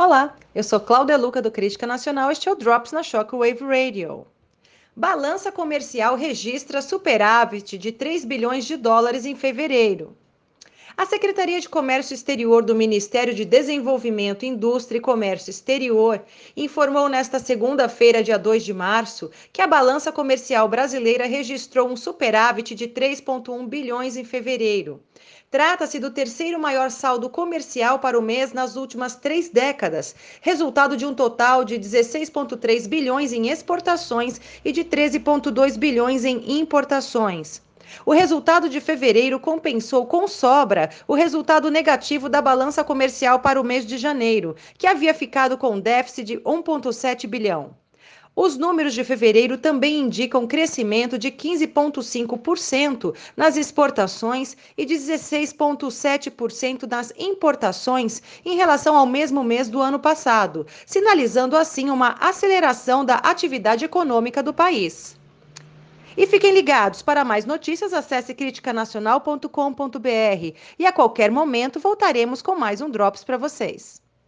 Olá, eu sou Cláudia Luca do Crítica Nacional. Este é o Drops na Shockwave Radio. Balança comercial registra superávit de 3 bilhões de dólares em fevereiro. A Secretaria de Comércio Exterior do Ministério de Desenvolvimento, Indústria e Comércio Exterior informou nesta segunda-feira, dia 2 de março, que a balança comercial brasileira registrou um superávit de 3,1 bilhões em fevereiro. Trata-se do terceiro maior saldo comercial para o mês nas últimas três décadas, resultado de um total de 16,3 bilhões em exportações e de 13,2 bilhões em importações. O resultado de fevereiro compensou com sobra o resultado negativo da balança comercial para o mês de janeiro, que havia ficado com déficit de 1,7 bilhão. Os números de fevereiro também indicam crescimento de 15,5% nas exportações e de 16,7% nas importações em relação ao mesmo mês do ano passado, sinalizando assim uma aceleração da atividade econômica do país. E fiquem ligados, para mais notícias, acesse criticanacional.com.br e a qualquer momento voltaremos com mais um Drops para vocês.